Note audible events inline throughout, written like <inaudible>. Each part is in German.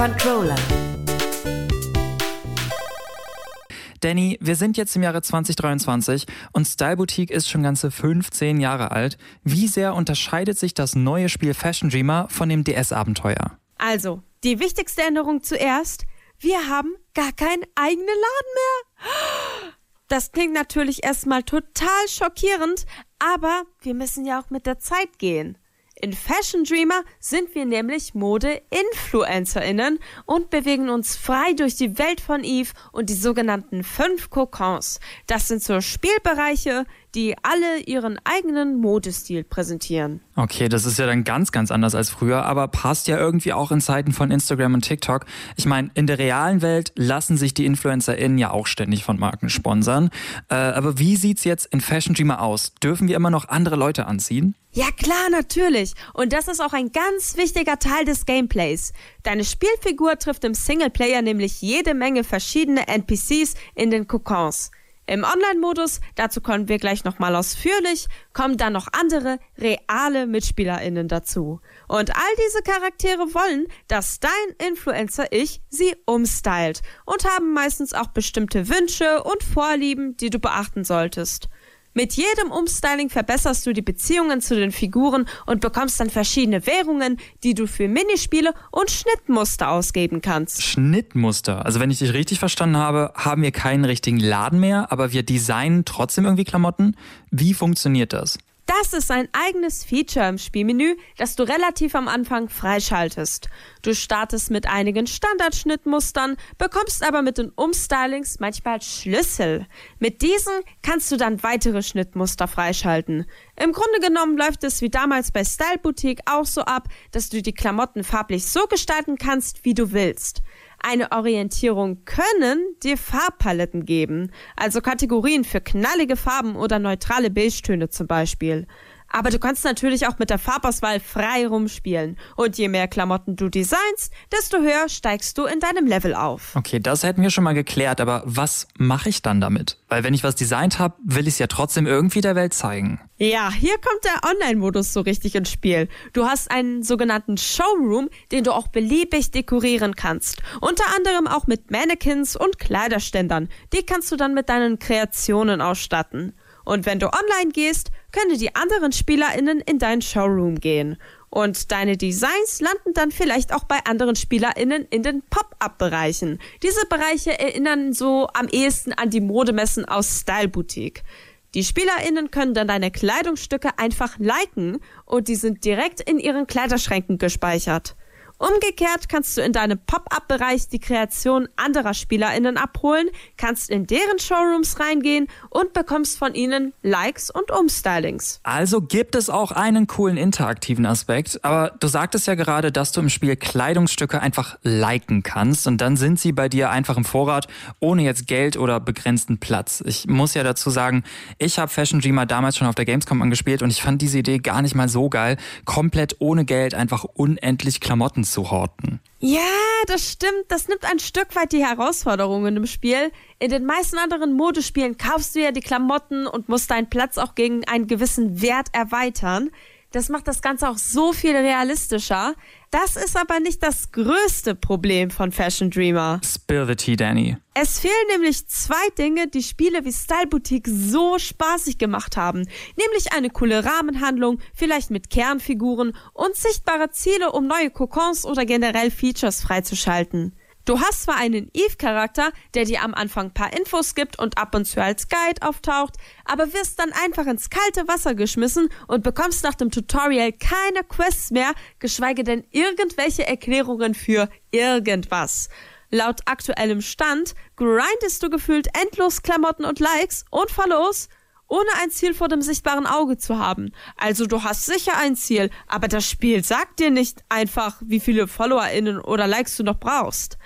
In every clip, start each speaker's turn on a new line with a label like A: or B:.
A: Controller.
B: Danny, wir sind jetzt im Jahre 2023 und Style Boutique ist schon ganze 15 Jahre alt. Wie sehr unterscheidet sich das neue Spiel Fashion Dreamer von dem DS-Abenteuer?
C: Also, die wichtigste Änderung zuerst. Wir haben gar keinen eigenen Laden mehr. Das klingt natürlich erstmal total schockierend, aber wir müssen ja auch mit der Zeit gehen. In Fashion Dreamer sind wir nämlich Mode-InfluencerInnen und bewegen uns frei durch die Welt von Eve und die sogenannten fünf Kokons. Das sind so Spielbereiche, die alle ihren eigenen Modestil präsentieren.
B: Okay, das ist ja dann ganz, ganz anders als früher, aber passt ja irgendwie auch in Zeiten von Instagram und TikTok. Ich meine, in der realen Welt lassen sich die InfluencerInnen ja auch ständig von Marken sponsern. Äh, aber wie sieht's jetzt in Fashion Dreamer aus? Dürfen wir immer noch andere Leute anziehen?
C: Ja klar, natürlich. Und das ist auch ein ganz wichtiger Teil des Gameplays. Deine Spielfigur trifft im Singleplayer nämlich jede Menge verschiedene NPCs in den Kokons. Im Online-Modus, dazu kommen wir gleich nochmal ausführlich, kommen dann noch andere reale MitspielerInnen dazu. Und all diese Charaktere wollen, dass dein Influencer-Ich sie umstylt und haben meistens auch bestimmte Wünsche und Vorlieben, die du beachten solltest. Mit jedem Umstyling verbesserst du die Beziehungen zu den Figuren und bekommst dann verschiedene Währungen, die du für Minispiele und Schnittmuster ausgeben kannst.
B: Schnittmuster. Also wenn ich dich richtig verstanden habe, haben wir keinen richtigen Laden mehr, aber wir designen trotzdem irgendwie Klamotten. Wie funktioniert das?
C: Das ist ein eigenes Feature im Spielmenü, das du relativ am Anfang freischaltest. Du startest mit einigen Standardschnittmustern, bekommst aber mit den Umstylings manchmal Schlüssel. Mit diesen kannst du dann weitere Schnittmuster freischalten. Im Grunde genommen läuft es wie damals bei Style Boutique auch so ab, dass du die Klamotten farblich so gestalten kannst, wie du willst. Eine Orientierung können dir Farbpaletten geben, also Kategorien für knallige Farben oder neutrale Beige-Töne zum Beispiel. Aber du kannst natürlich auch mit der Farbauswahl frei rumspielen. Und je mehr Klamotten du designst, desto höher steigst du in deinem Level auf.
B: Okay, das hätten wir schon mal geklärt, aber was mache ich dann damit? Weil wenn ich was designt habe, will ich es ja trotzdem irgendwie der Welt zeigen.
C: Ja, hier kommt der Online-Modus so richtig ins Spiel. Du hast einen sogenannten Showroom, den du auch beliebig dekorieren kannst. Unter anderem auch mit Mannequins und Kleiderständern. Die kannst du dann mit deinen Kreationen ausstatten. Und wenn du online gehst, können die anderen SpielerInnen in deinen Showroom gehen. Und deine Designs landen dann vielleicht auch bei anderen SpielerInnen in den Pop-Up-Bereichen. Diese Bereiche erinnern so am ehesten an die Modemessen aus Style Boutique. Die SpielerInnen können dann deine Kleidungsstücke einfach liken und die sind direkt in ihren Kleiderschränken gespeichert. Umgekehrt kannst du in deinem Pop-up-Bereich die Kreation anderer SpielerInnen abholen, kannst in deren Showrooms reingehen und bekommst von ihnen Likes und Umstylings.
B: Also gibt es auch einen coolen interaktiven Aspekt, aber du sagtest ja gerade, dass du im Spiel Kleidungsstücke einfach liken kannst und dann sind sie bei dir einfach im Vorrat, ohne jetzt Geld oder begrenzten Platz. Ich muss ja dazu sagen, ich habe Fashion Dreamer damals schon auf der Gamescom angespielt und ich fand diese Idee gar nicht mal so geil, komplett ohne Geld einfach unendlich Klamotten zu horten.
C: Ja, das stimmt. Das nimmt ein Stück weit die Herausforderungen im Spiel. In den meisten anderen Modespielen kaufst du ja die Klamotten und musst deinen Platz auch gegen einen gewissen Wert erweitern. Das macht das Ganze auch so viel realistischer. Das ist aber nicht das größte Problem von Fashion Dreamer.
B: Spill the tea, Danny.
C: Es fehlen nämlich zwei Dinge, die Spiele wie Style Boutique so spaßig gemacht haben. Nämlich eine coole Rahmenhandlung, vielleicht mit Kernfiguren und sichtbare Ziele, um neue Kokons oder generell Features freizuschalten. Du hast zwar einen Eve-Charakter, der dir am Anfang ein paar Infos gibt und ab und zu als Guide auftaucht, aber wirst dann einfach ins kalte Wasser geschmissen und bekommst nach dem Tutorial keine Quests mehr, geschweige denn irgendwelche Erklärungen für irgendwas. Laut aktuellem Stand grindest du gefühlt endlos Klamotten und Likes und Follows, ohne ein Ziel vor dem sichtbaren Auge zu haben. Also du hast sicher ein Ziel, aber das Spiel sagt dir nicht einfach, wie viele FollowerInnen oder Likes du noch brauchst.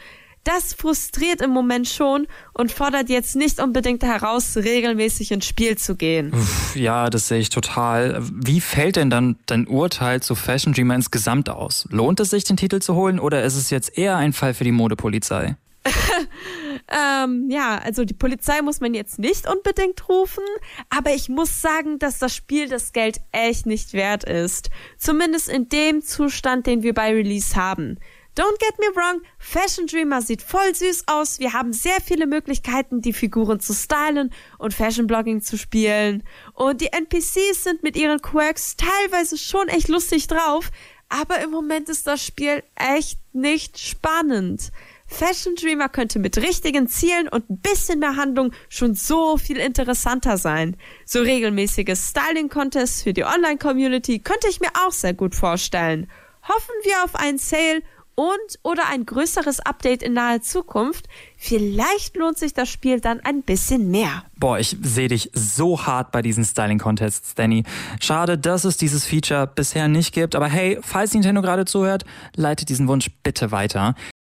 C: Das frustriert im Moment schon und fordert jetzt nicht unbedingt heraus, regelmäßig ins Spiel zu gehen.
B: Ja, das sehe ich total. Wie fällt denn dann dein Urteil zu Fashion Dreamer insgesamt aus? Lohnt es sich, den Titel zu holen oder ist es jetzt eher ein Fall für die Modepolizei? <laughs>
C: ähm, ja, also die Polizei muss man jetzt nicht unbedingt rufen, aber ich muss sagen, dass das Spiel das Geld echt nicht wert ist. Zumindest in dem Zustand, den wir bei Release haben. Don't get me wrong, Fashion Dreamer sieht voll süß aus. Wir haben sehr viele Möglichkeiten, die Figuren zu stylen und Fashion Blogging zu spielen. Und die NPCs sind mit ihren Quirks teilweise schon echt lustig drauf. Aber im Moment ist das Spiel echt nicht spannend. Fashion Dreamer könnte mit richtigen Zielen und ein bisschen mehr Handlung schon so viel interessanter sein. So regelmäßige Styling-Contests für die Online-Community könnte ich mir auch sehr gut vorstellen. Hoffen wir auf einen Sale und oder ein größeres Update in naher Zukunft. Vielleicht lohnt sich das Spiel dann ein bisschen mehr.
B: Boah, ich sehe dich so hart bei diesen Styling-Contests, Danny. Schade, dass es dieses Feature bisher nicht gibt, aber hey, falls Nintendo gerade zuhört, leitet diesen Wunsch bitte weiter